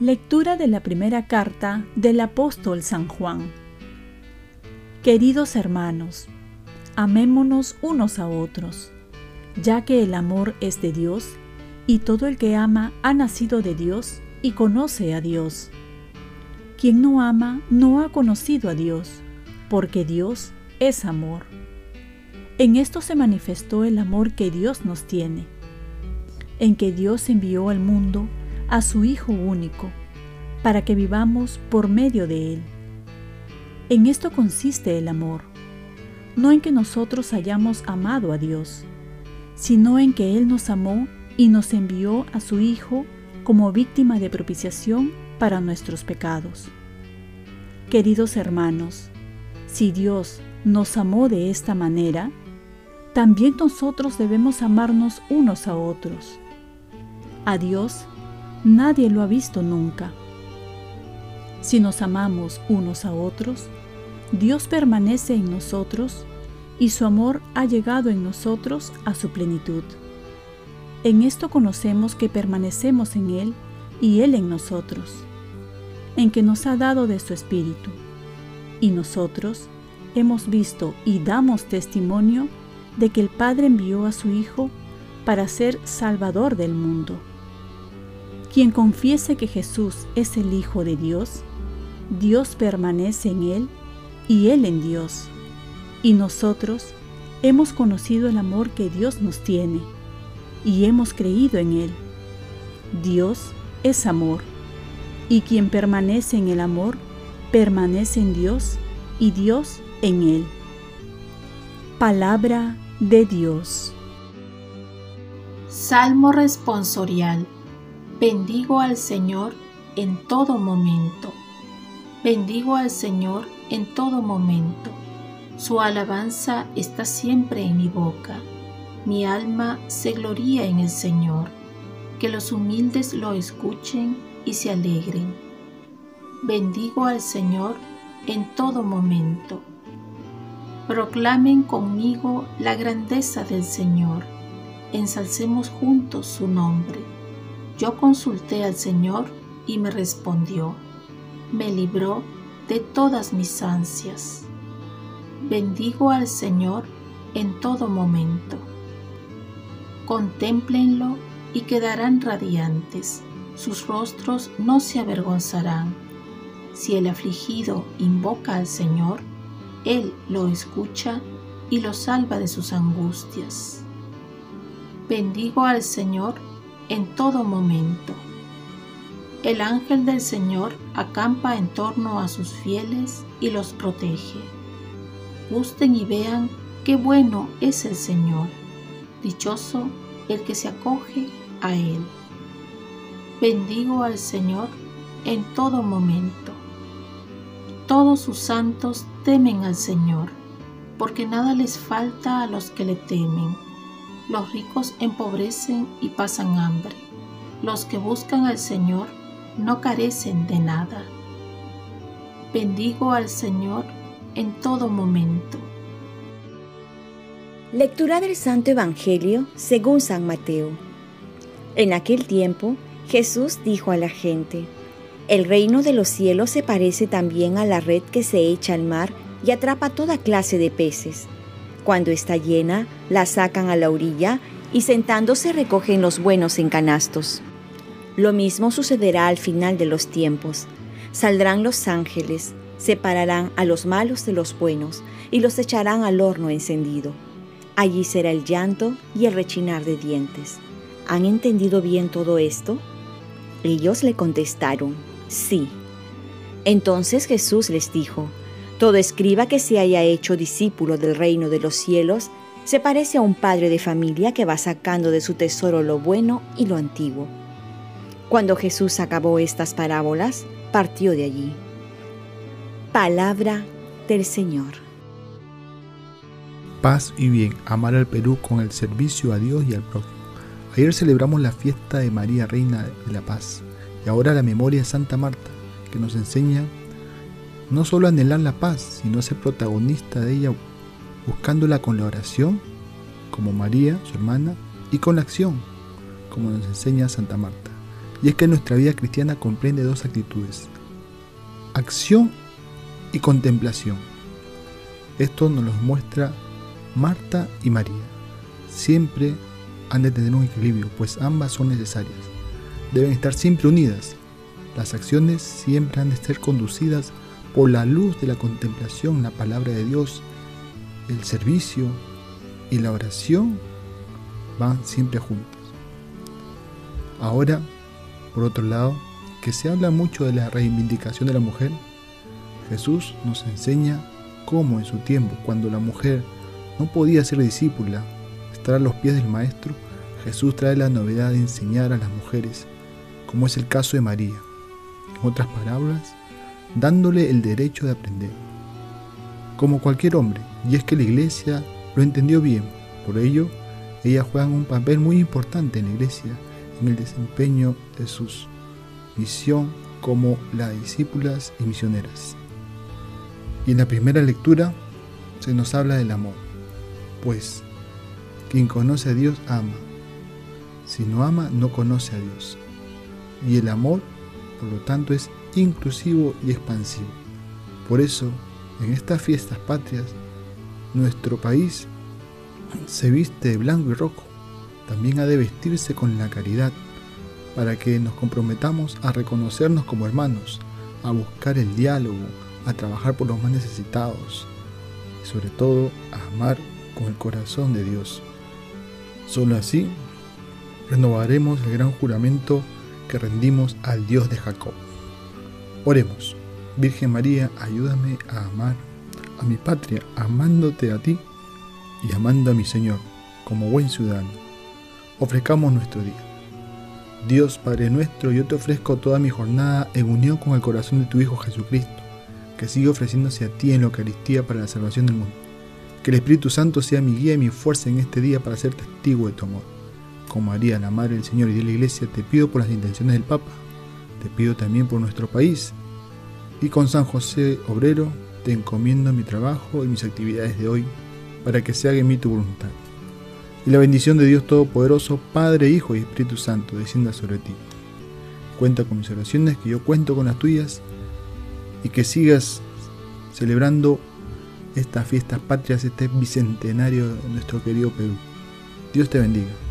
Lectura de la primera carta del apóstol San Juan. Queridos hermanos, amémonos unos a otros, ya que el amor es de Dios, y todo el que ama ha nacido de Dios y conoce a Dios. Quien no ama no ha conocido a Dios, porque Dios es amor. En esto se manifestó el amor que Dios nos tiene, en que Dios envió al mundo a su Hijo único, para que vivamos por medio de Él. En esto consiste el amor, no en que nosotros hayamos amado a Dios, sino en que Él nos amó y nos envió a su Hijo como víctima de propiciación para nuestros pecados. Queridos hermanos, si Dios nos amó de esta manera, también nosotros debemos amarnos unos a otros. A Dios nadie lo ha visto nunca. Si nos amamos unos a otros, Dios permanece en nosotros y su amor ha llegado en nosotros a su plenitud. En esto conocemos que permanecemos en Él y Él en nosotros, en que nos ha dado de su Espíritu. Y nosotros hemos visto y damos testimonio de que el Padre envió a su Hijo para ser Salvador del mundo. Quien confiese que Jesús es el Hijo de Dios, Dios permanece en él y él en Dios. Y nosotros hemos conocido el amor que Dios nos tiene y hemos creído en él. Dios es amor, y quien permanece en el amor, permanece en Dios y Dios en él. Palabra de Dios. Salmo responsorial. Bendigo al Señor en todo momento. Bendigo al Señor en todo momento. Su alabanza está siempre en mi boca. Mi alma se gloría en el Señor. Que los humildes lo escuchen y se alegren. Bendigo al Señor en todo momento. Proclamen conmigo la grandeza del Señor. Ensalcemos juntos su nombre. Yo consulté al Señor y me respondió. Me libró de todas mis ansias. Bendigo al Señor en todo momento. Contémplenlo y quedarán radiantes, sus rostros no se avergonzarán. Si el afligido invoca al Señor, Él lo escucha y lo salva de sus angustias. Bendigo al Señor en todo momento. El ángel del Señor acampa en torno a sus fieles y los protege. Gusten y vean qué bueno es el Señor, dichoso el que se acoge a Él. Bendigo al Señor en todo momento. Todos sus santos temen al Señor, porque nada les falta a los que le temen los ricos empobrecen y pasan hambre. Los que buscan al Señor no carecen de nada. Bendigo al Señor en todo momento. Lectura del Santo Evangelio según San Mateo. En aquel tiempo Jesús dijo a la gente, El reino de los cielos se parece también a la red que se echa al mar y atrapa toda clase de peces. Cuando está llena, la sacan a la orilla y sentándose recogen los buenos en canastos. Lo mismo sucederá al final de los tiempos. Saldrán los ángeles, separarán a los malos de los buenos y los echarán al horno encendido. Allí será el llanto y el rechinar de dientes. ¿Han entendido bien todo esto? Ellos le contestaron, sí. Entonces Jesús les dijo, todo escriba que se haya hecho discípulo del reino de los cielos se parece a un padre de familia que va sacando de su tesoro lo bueno y lo antiguo. Cuando Jesús acabó estas parábolas, partió de allí. Palabra del Señor. Paz y bien, amar al Perú con el servicio a Dios y al prójimo. Ayer celebramos la fiesta de María Reina de la Paz y ahora la memoria de Santa Marta, que nos enseña no solo anhelar la paz, sino ser protagonista de ella, buscándola con la oración, como María, su hermana, y con la acción, como nos enseña Santa Marta. Y es que nuestra vida cristiana comprende dos actitudes, acción y contemplación. Esto nos lo muestra Marta y María. Siempre han de tener un equilibrio, pues ambas son necesarias. Deben estar siempre unidas. Las acciones siempre han de ser conducidas por la luz de la contemplación, la palabra de Dios, el servicio y la oración van siempre juntos. Ahora, por otro lado, que se habla mucho de la reivindicación de la mujer, Jesús nos enseña cómo en su tiempo, cuando la mujer no podía ser discípula, estar los pies del Maestro, Jesús trae la novedad de enseñar a las mujeres, como es el caso de María. En otras palabras, dándole el derecho de aprender, como cualquier hombre, y es que la iglesia lo entendió bien, por ello, ellas juegan un papel muy importante en la iglesia en el desempeño de su misión como las discípulas y misioneras. Y en la primera lectura se nos habla del amor, pues quien conoce a Dios ama, si no ama no conoce a Dios. Y el amor, por lo tanto, es inclusivo y expansivo. Por eso, en estas fiestas patrias, nuestro país se viste de blanco y rojo. También ha de vestirse con la caridad, para que nos comprometamos a reconocernos como hermanos, a buscar el diálogo, a trabajar por los más necesitados y sobre todo a amar con el corazón de Dios. Solo así renovaremos el gran juramento que rendimos al Dios de Jacob. Oremos. Virgen María, ayúdame a amar a mi patria, amándote a ti y amando a mi Señor como buen ciudadano. Ofrezcamos nuestro día. Dios Padre nuestro, yo te ofrezco toda mi jornada en unión con el corazón de tu Hijo Jesucristo, que sigue ofreciéndose a ti en la Eucaristía para la salvación del mundo. Que el Espíritu Santo sea mi guía y mi fuerza en este día para ser testigo de tu amor. Con María, la Madre del Señor y de la Iglesia, te pido por las intenciones del Papa, te pido también por nuestro país, y con San José Obrero te encomiendo mi trabajo y mis actividades de hoy, para que se haga en mí tu voluntad. Y la bendición de Dios Todopoderoso, Padre, Hijo y Espíritu Santo, descienda sobre ti. Cuenta con mis oraciones, que yo cuento con las tuyas, y que sigas celebrando estas fiestas patrias, este bicentenario de nuestro querido Perú. Dios te bendiga.